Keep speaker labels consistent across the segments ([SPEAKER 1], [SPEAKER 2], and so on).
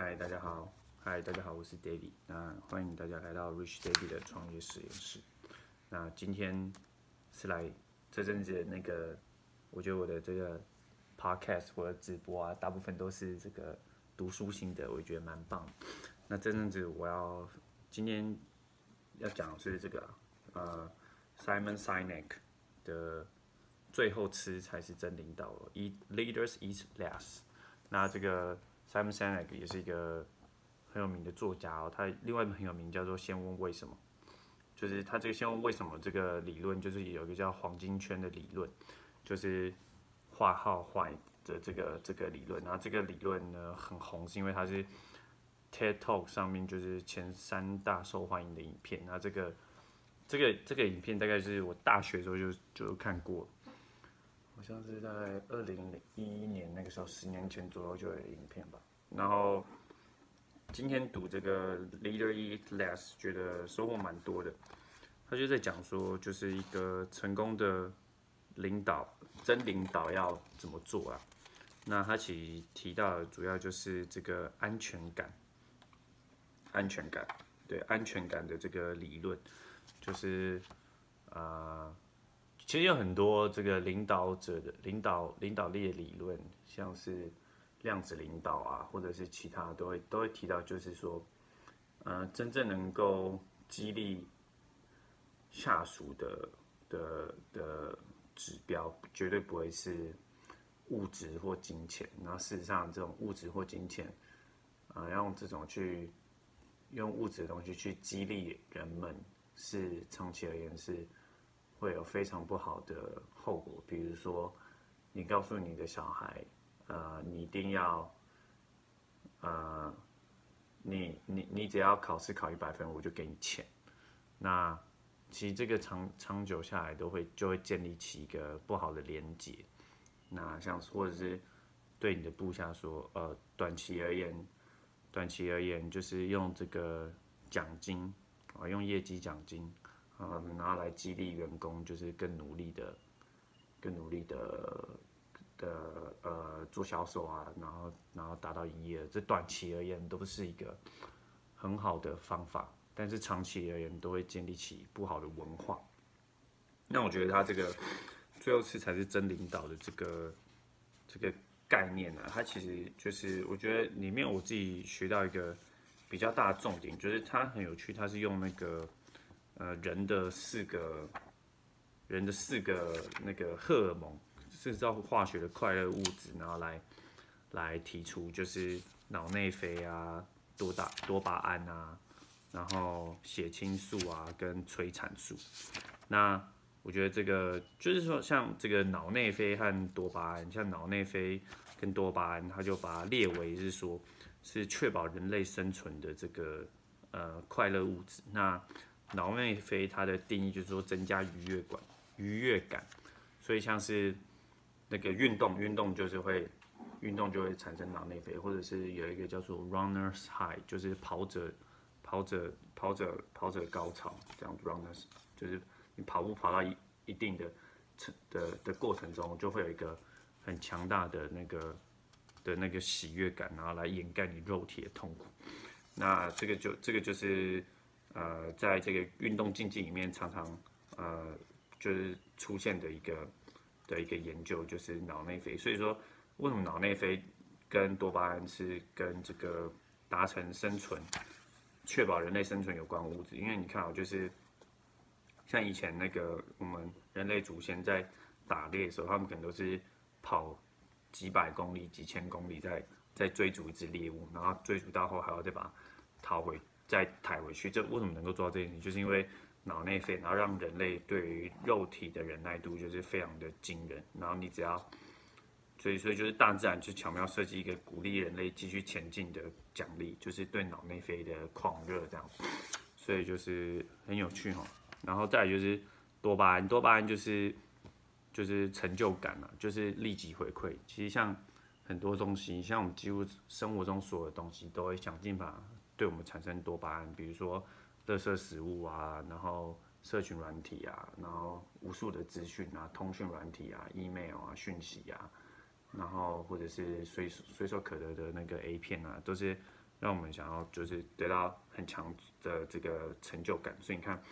[SPEAKER 1] 嗨，大家好。嗨，大家好，我是 David。那欢迎大家来到 Rich David 的创业实验室。那今天是来这阵子那个，我觉得我的这个 podcast 或者直播啊，大部分都是这个读书心得，我觉得蛮棒。那这阵子我要今天要讲的是这个呃 Simon Sinek 的最后吃才是真领导，Eat Leaders Eat Last。那这个 Simon Sinek 也是一个很有名的作家哦，他另外一本很有名叫做《先问为什么》，就是他这个“先问为什么”这个理论，就是有一个叫黄金圈的理论，就是画号画的这个这个理论。然后这个理论呢很红，是因为它是 TED Talk 上面就是前三大受欢迎的影片。那这个这个这个影片大概是我大学时候就就看过。好像是在二零零一年那个时候，十年前左右就有影片吧。然后今天读这个 Leader Eat Less，觉得收获蛮多的。他就在讲说，就是一个成功的领导，真领导要怎么做啊？那他其实提到的主要就是这个安全感，安全感，对安全感的这个理论，就是啊。其实有很多这个领导者的领导领导力的理论，像是量子领导啊，或者是其他都会都会提到，就是说，呃，真正能够激励下属的的的指标，绝对不会是物质或金钱。那事实上，这种物质或金钱，啊，用这种去用物质的东西去激励人们，是长期而言是。会有非常不好的后果，比如说，你告诉你的小孩，呃，你一定要，呃，你你你只要考试考一百分，我就给你钱。那其实这个长长久下来都会就会建立起一个不好的连结。那像或者是对你的部下说，呃，短期而言，短期而言就是用这个奖金啊，用业绩奖金。呃，拿来激励员工，就是更努力的、更努力的的呃做销售啊，然后然后达到营业额。这短期而言都不是一个很好的方法，但是长期而言都会建立起不好的文化。那我觉得他这个最后是才是真领导的这个这个概念呢，它其实就是我觉得里面我自己学到一个比较大的重点，就是它很有趣，它是用那个。呃，人的四个，人的四个那个荷尔蒙，制造化学的快乐物质，然后来来提出，就是脑内啡啊、多大多巴胺啊，然后血清素啊跟催产素。那我觉得这个就是说，像这个脑内啡和多巴胺，像脑内啡跟多巴胺，它就把它列为是说，是确保人类生存的这个呃快乐物质。那脑内啡它的定义就是说增加愉悦感，愉悦感，所以像是那个运动，运动就是会运动就会产生脑内啡，或者是有一个叫做 runners high，就是跑者跑者跑者跑者高潮这样 runners，就是你跑步跑到一一定的程的的过程中，就会有一个很强大的那个的那个喜悦感，然后来掩盖你肉体的痛苦。那这个就这个就是。呃，在这个运动竞技里面，常常呃就是出现的一个的一个研究，就是脑内啡。所以说，为什么脑内啡跟多巴胺是跟这个达成生存、确保人类生存有关物质？因为你看啊，就是像以前那个我们人类祖先在打猎的时候，他们可能都是跑几百公里、几千公里，在在追逐一只猎物，然后追逐到后还要再把它逃回。再抬回去，这为什么能够做到这件事情？就是因为脑内啡，然后让人类对于肉体的忍耐度就是非常的惊人。然后你只要，所以所以就是大自然就巧妙设计一个鼓励人类继续前进的奖励，就是对脑内啡的狂热这样。所以就是很有趣哈。然后再来就是多巴胺，多巴胺就是就是成就感啊，就是立即回馈。其实像很多东西，像我们几乎生活中所有的东西，都会想尽法。对我们产生多巴胺，比如说垃圾食物啊，然后社群软体啊，然后无数的资讯啊，通讯软体啊，email 啊，讯息啊，然后或者是随随手可得的那个 A 片啊，都是让我们想要就是得到很强的这个成就感。所以你看，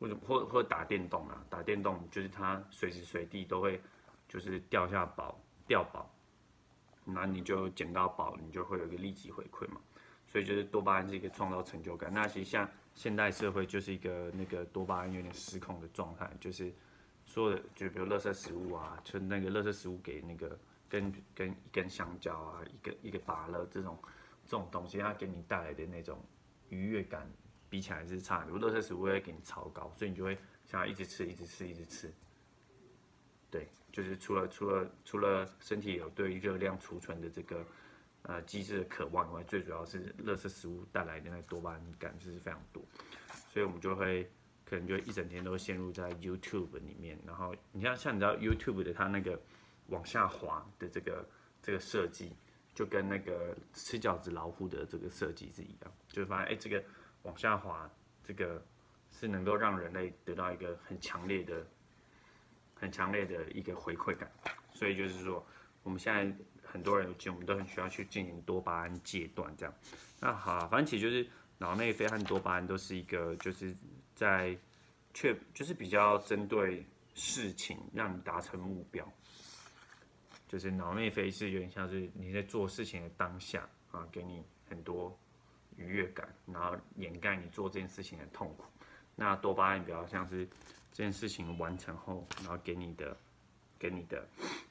[SPEAKER 1] 或者或或打电动啊？打电动就是它随时随地都会就是掉下宝掉宝，那你就捡到宝，你就会有一个立即回馈嘛。所以就是多巴胺是一个创造成就感。那其实像现代社会就是一个那个多巴胺有点失控的状态，就是所有的就比如垃圾食物啊，就那个垃圾食物给那个跟跟一根香蕉啊，一个一个芭乐这种这种东西，它给你带来的那种愉悦感比起来是差很多。垃圾食物会给你超高，所以你就会想要一直吃，一直吃，一直吃。对，就是除了除了除了身体有对热量储存的这个。呃，机制的渴望以外，最主要是乐色食物带来的那多巴胺感是非常多，所以我们就会可能就一整天都陷入在 YouTube 里面。然后你像像你知道 YouTube 的它那个往下滑的这个这个设计，就跟那个吃饺子老虎的这个设计是一样，就发现哎，这个往下滑这个是能够让人类得到一个很强烈的、很强烈的一个回馈感。所以就是说，我们现在。很多人其实我们都很需要去进行多巴胺戒断，这样。那好，反正其实就是脑内啡和多巴胺都是一个，就是在确就是比较针对事情，让你达成目标。就是脑内啡是有点像是你在做事情的当下啊，给你很多愉悦感，然后掩盖你做这件事情的痛苦。那多巴胺比较像是这件事情完成后，然后给你的。给你的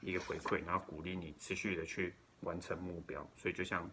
[SPEAKER 1] 一个回馈，然后鼓励你持续的去完成目标。所以就像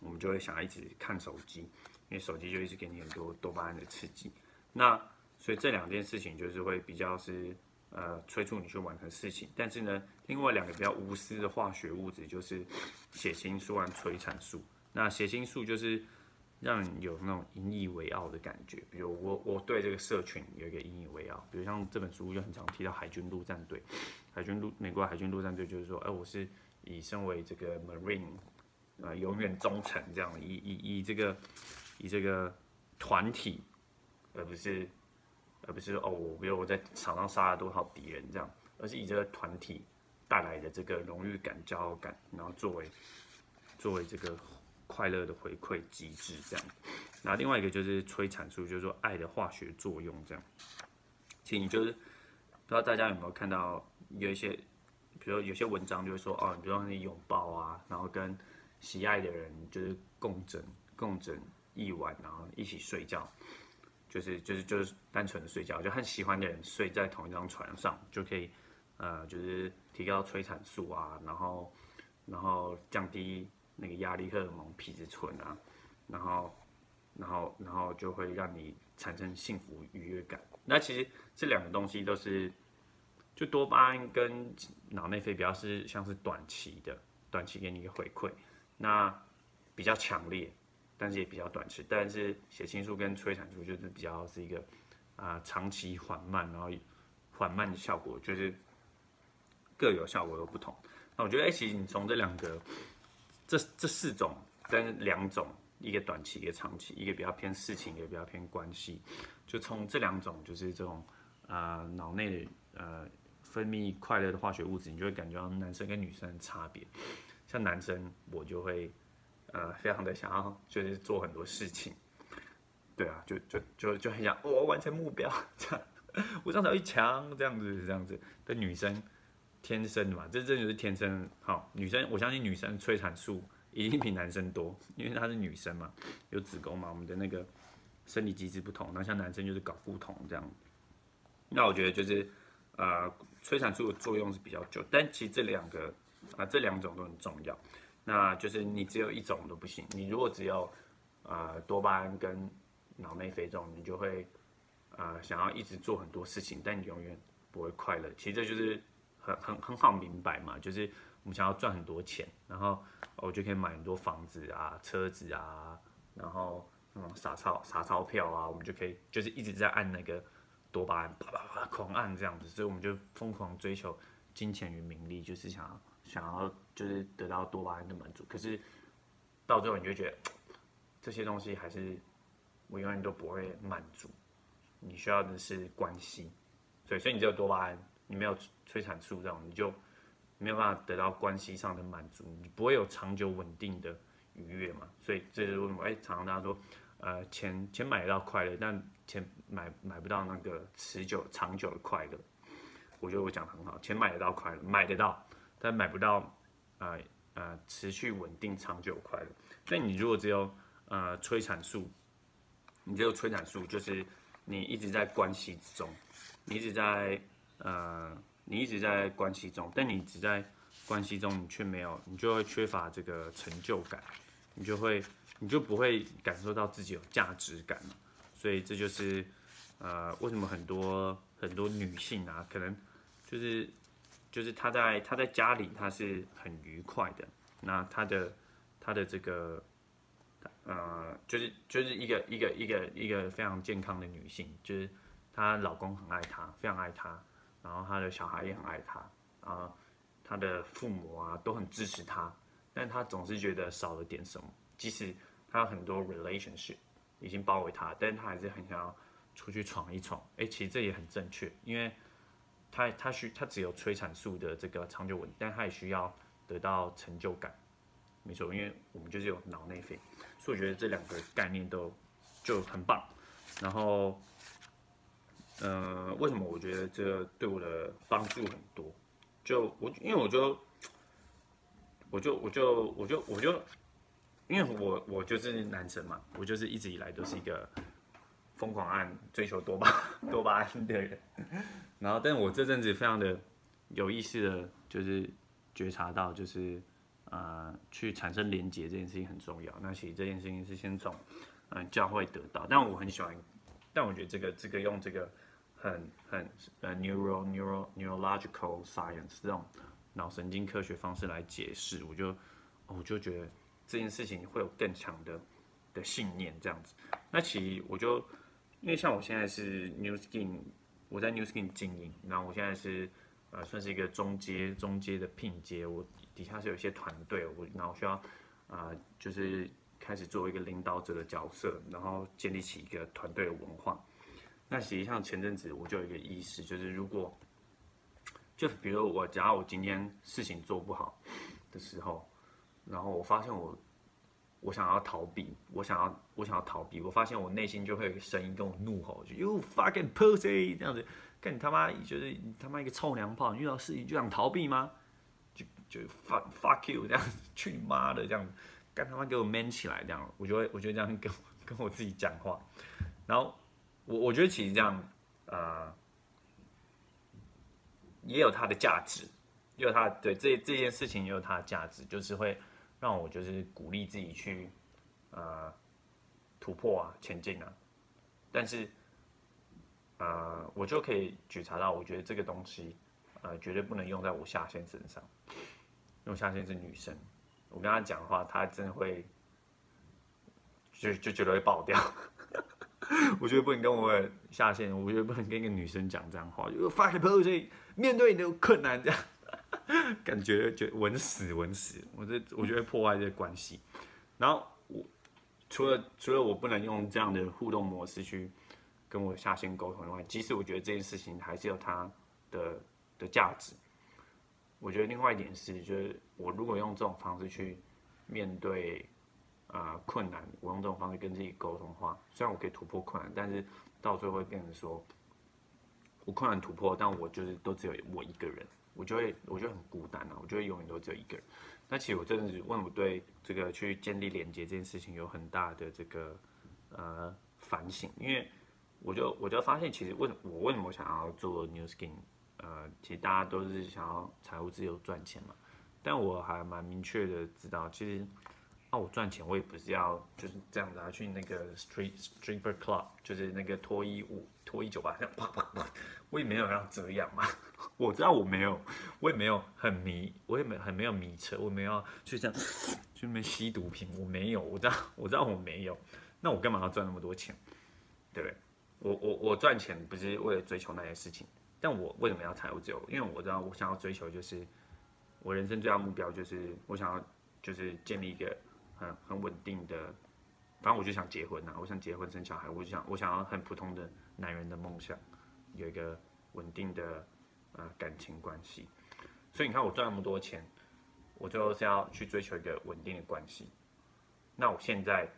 [SPEAKER 1] 我们就会想要一直看手机，因为手机就一直给你很多多巴胺的刺激。那所以这两件事情就是会比较是呃催促你去完成事情。但是呢，另外两个比较无私的化学物质就是血清素和催产素。那血清素就是。让你有那种引以为傲的感觉，比如我我对这个社群有一个引以为傲，比如像这本书就很常提到海军陆战队，海军陆美国海军陆战队就是说，哎，我是以身为这个 Marine 啊，永远忠诚这样，以以以这个以这个团体，而不是而不是哦，我比如我在场上杀了多少敌人这样，而是以这个团体带来的这个荣誉感、骄傲感，然后作为作为这个。快乐的回馈机制这样，那另外一个就是催产素，就是说爱的化学作用这样。其实你就是不知道大家有没有看到有一些，比如说有些文章就会说哦，比如说你拥抱啊，然后跟喜爱的人就是共枕共枕一晚，然后一起睡觉，就是就是就是单纯的睡觉，就和喜欢的人睡在同一张床上，就可以呃就是提高催产素啊，然后然后降低。那个压力荷尔蒙皮质醇啊，然后，然后，然后就会让你产生幸福愉悦感。那其实这两个东西都是，就多巴胺跟脑内啡比较是像是短期的，短期给你一个回馈，那比较强烈，但是也比较短期。但是血清素跟催产素就是比较是一个啊长期缓慢，然后缓慢的效果就是各有效果都不同。那我觉得，哎，其实你从这两个。这这四种跟两种，一个短期，一个长期，一个比较偏事情，一个比较偏关系，就从这两种，就是这种啊脑内的呃分泌快乐的化学物质，你就会感觉到男生跟女生的差别。像男生，我就会呃非常的想要就是做很多事情，对啊，就就就就很想我完成目标，这样 我上手一强，这样子这样子。但女生。天生的嘛，这这就是天生好。女生，我相信女生催产素一定比男生多，因为她是女生嘛，有子宫嘛，我们的那个生理机制不同。那像男生就是睾固酮这样。那我觉得就是呃，催产素的作用是比较久，但其实这两个啊，这两种都很重要。那就是你只有一种都不行。你如果只有呃多巴胺跟脑内啡这种，你就会呃想要一直做很多事情，但你永远不会快乐。其实这就是。很很好明白嘛，就是我们想要赚很多钱，然后我就可以买很多房子啊、车子啊，然后嗯撒钞撒钞票啊，我们就可以就是一直在按那个多巴胺，啪啪啪狂按这样子，所以我们就疯狂追求金钱与名利，就是想要想要就是得到多巴胺的满足。可是到最后你就觉得这些东西还是我永远都不会满足，你需要的是关系，所以所以你只有多巴胺。你没有催产素这种，你就没有办法得到关系上的满足，你不会有长久稳定的愉悦嘛，所以这是为什么？哎，常常大家说，呃，钱钱买得到快乐，但钱买买不到那个持久长久的快乐。我觉得我讲的很好，钱买得到快乐，买得到，但买不到，呃呃，持续稳定长久快乐。所以你如果只有呃催产素，你只有催产素，就是你一直在关系之中，你一直在呃，你一直在关系中，但你只在关系中，你却没有，你就会缺乏这个成就感，你就会，你就不会感受到自己有价值感嘛。所以这就是呃，为什么很多很多女性啊，可能。就是就是她在她在家里她是很愉快的，那她的她的这个呃就是就是一个一个一个一个非常健康的女性，就是她老公很爱她，非常爱她，然后他的小孩也很爱她，啊，他的父母啊都很支持他，但他总是觉得少了点什么，即使他有很多 relationship 已经包围他，但是她还是很想要出去闯一闯。哎，其实这也很正确，因为。他他需他只有催产素的这个长久稳，但他也需要得到成就感，没错，因为我们就是有脑内啡，所以我觉得这两个概念都就很棒。然后，呃，为什么我觉得这对我的帮助很多？就我因为我就我就我就我就我就因为我我就是男生嘛，我就是一直以来都是一个。疯狂按追求多巴多巴胺的人，然后，但我这阵子非常的有意识的，就是觉察到，就是呃，去产生连结这件事情很重要。那其实这件事情是先从嗯教会得到，但我很喜欢，但我觉得这个这个用这个很很呃 neuro neuro neurological science 这种脑神经科学方式来解释，我就我就觉得这件事情会有更强的的信念这样子。那其实我就。因为像我现在是 New Skin，我在 New Skin 经营，然后我现在是呃算是一个中阶中阶的聘阶，我底下是有一些团队，我然后需要啊就是开始作为一个领导者的角色，然后建立起一个团队的文化。那实际上前阵子我就有一个意识，就是如果就比如我假如我今天事情做不好的时候，然后我发现我。我想要逃避，我想要，我想要逃避。我发现我内心就会有个声音跟我怒吼，就 “You fucking pussy” 这样子，跟你他妈就是你他妈一个臭娘炮，你遇到事情就想逃避吗？就就 fuck fuck you 这样子，去你妈的这样子，干他妈给我 man 起来这样，我就会我觉得这样跟跟我自己讲话。然后我我觉得其实这样呃也有它的价值，也有它对这这件事情也有它的价值，就是会。让我就是鼓励自己去，呃，突破啊，前进啊，但是，呃，我就可以觉察到，我觉得这个东西，呃，绝对不能用在我下线身上，因为下线是女生，我跟她讲话，她真的会，就就觉得会爆掉。我觉得不能跟我下线，我觉得不能跟一个女生讲这样话，就发给朋友圈，面对你的困难这样。感觉就稳死稳死，我这我觉得破坏这个关系。然后我除了除了我不能用这样的互动模式去跟我下线沟通以外，即使我觉得这件事情还是有它的的价值。我觉得另外一点是，就是我如果用这种方式去面对啊困难，我用这种方式跟自己沟通的话，虽然我可以突破困难，但是到最后会变成说，我困难突破，但我就是都只有我一个人。我就会，我就很孤单啊，我就会永远都只有一个人。那其实我真的是问我对这个去建立连接这件事情有很大的这个呃反省，因为我就我就发现，其实为我为什么想要做 New Skin，呃，其实大家都是想要财务自由赚钱嘛。但我还蛮明确的知道，其实那，我赚钱我也不是要就是这样子啊，去那个 Street Stripper Club，就是那个脱衣舞脱衣酒吧，这样啪啪啪，我也没有要这样嘛。我知道我没有，我也没有很迷，我也没很没有迷车，我没有去这样去那边吸毒品，我没有，我知道我知道我没有，那我干嘛要赚那么多钱，对不对？我我我赚钱不是为了追求那些事情，但我为什么要财务自由？因为我知道我想要追求就是我人生最大目标就是我想要就是建立一个很很稳定的，反正我就想结婚呐，我想结婚生小孩，我就想我想要很普通的男人的梦想，有一个稳定的。啊，感情关系，所以你看我赚那么多钱，我就是要去追求一个稳定的关系。那我现在，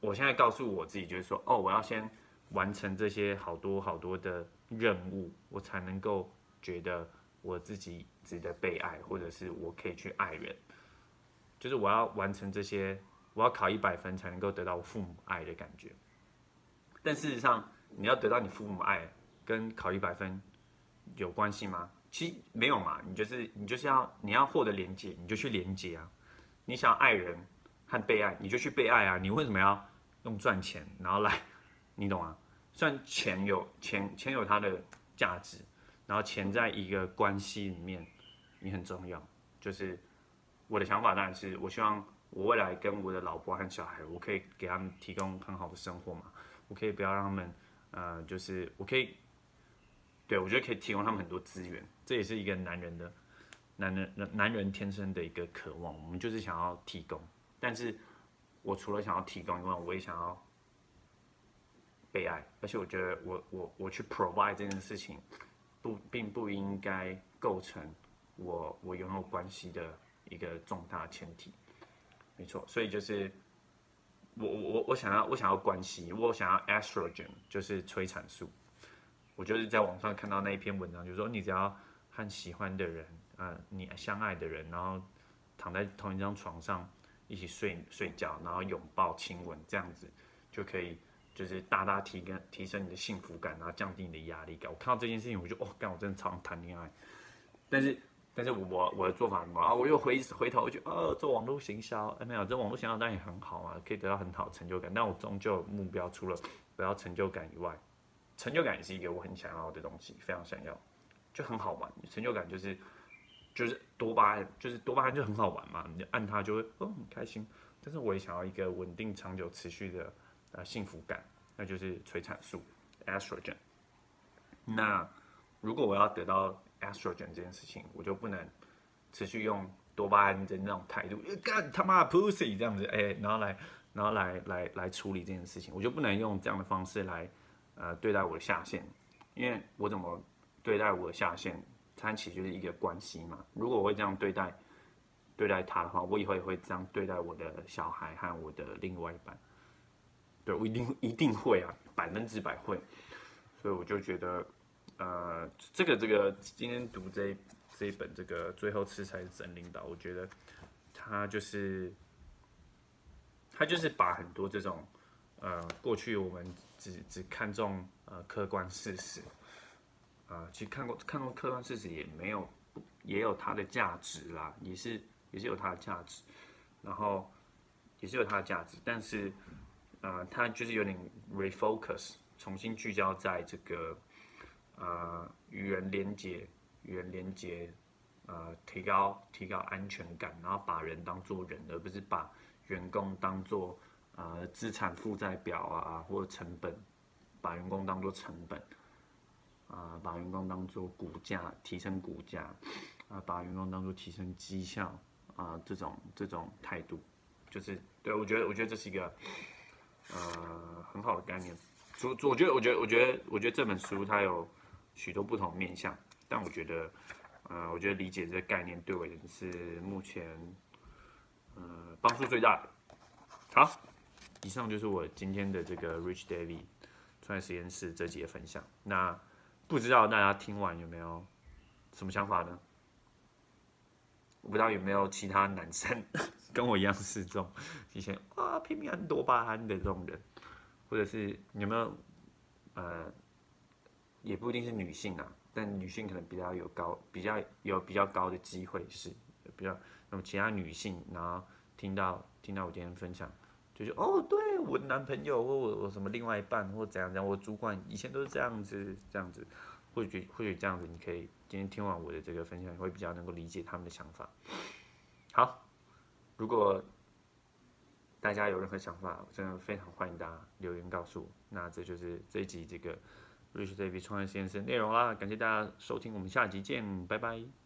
[SPEAKER 1] 我现在告诉我自己，就是说，哦，我要先完成这些好多好多的任务，我才能够觉得我自己值得被爱，或者是我可以去爱人。就是我要完成这些，我要考一百分才能够得到我父母爱的感觉。但事实上，你要得到你父母爱，跟考一百分有关系吗？其实没有嘛，你就是你就是要你要获得连接，你就去连接啊。你想要爱人和被爱，你就去被爱啊。你为什么要用赚钱然后来？你懂啊？虽然钱有钱钱有它的价值，然后钱在一个关系里面你很重要。就是我的想法当然是我希望我未来跟我的老婆和小孩，我可以给他们提供很好的生活嘛。我可以不要让他们，呃，就是我可以，对我觉得可以提供他们很多资源，这也是一个男人的，男人男人天生的一个渴望。我们就是想要提供，但是我除了想要提供以外，我也想要被爱，而且我觉得我我我去 provide 这件事情，不并不应该构成我我拥有关系的一个重大前提，没错，所以就是。我我我我想要我想要关系，我想要 estrogen，就是催产素。我就是在网上看到那一篇文章，就是说你只要和喜欢的人，啊，你相爱的人，然后躺在同一张床上一起睡睡觉，然后拥抱亲吻，这样子就可以，就是大大提跟提升你的幸福感，然后降低你的压力感。我看到这件事情，我就哦，干，我真的超想谈恋爱，但是。但是我我的做法什么啊？我又回回头就呃做网络行销，哎没有，这网络行销当然也很好啊，可以得到很好成就感。但我终究目标除了得到成就感以外，成就感也是一个我很想要的东西，非常想要，就很好玩。成就感就是就是多巴胺，就是多巴胺就很好玩嘛，你就按它就会哦很开心。但是我也想要一个稳定、长久、持续的呃幸福感，那就是催产素 （estrogen）。那如果我要得到 estrogen 这件事情，我就不能持续用多巴胺的那种态度，干他妈 pussy 这样子，哎，然后来，然后来来来处理这件事情，我就不能用这样的方式来，呃，对待我的下线，因为我怎么对待我的下线，它其实就是一个关系嘛。如果我会这样对待对待他的话，我以后也会这样对待我的小孩和我的另外一半。对我一定一定会啊，百分之百会。所以我就觉得。呃，这个这个今天读这这一本这个最后吃才是真领导，我觉得他就是他就是把很多这种呃过去我们只只看重呃客观事实啊，其实看过看过客观事实也没有也有它的价值啦，也是也是有它的价值，然后也是有它的价值，但是呃，他就是有点 refocus，重新聚焦在这个。呃，与人连接，与人连接，呃，提高提高安全感，然后把人当做人，而不是把员工当做呃资产负债表啊，或者成本，把员工当做成本，啊，把员工当做股价提升股价，啊，把员工当做提升绩效啊，这种这种态度，就是对我觉得我觉得这是一个呃很好的概念。主我觉得我觉得我觉得我觉得这本书它有。许多不同面向，但我觉得，呃，我觉得理解这个概念对我也是目前，呃，帮助最大的。好，以上就是我今天的这个 Rich David 创业实验室这节分享。那不知道大家听完有没有什么想法呢？我不知道有没有其他男生 跟我一样是这种以前啊拼命很多巴胺的这种人，或者是有没有呃？也不一定是女性啊，但女性可能比较有高，比较有比较高的机会是比较。那么其他女性，然后听到听到我今天分享，就说哦，对我的男朋友或我我什么另外一半或怎样怎样，我主管以前都是这样子这样子，或许或许这样子，你可以今天听完我的这个分享，你会比较能够理解他们的想法。好，如果大家有任何想法，真的非常欢迎大家留言告诉我。那这就是这一集这个。瑞士对比创业实验室内容啦，感谢大家收听，我们下集见，拜拜。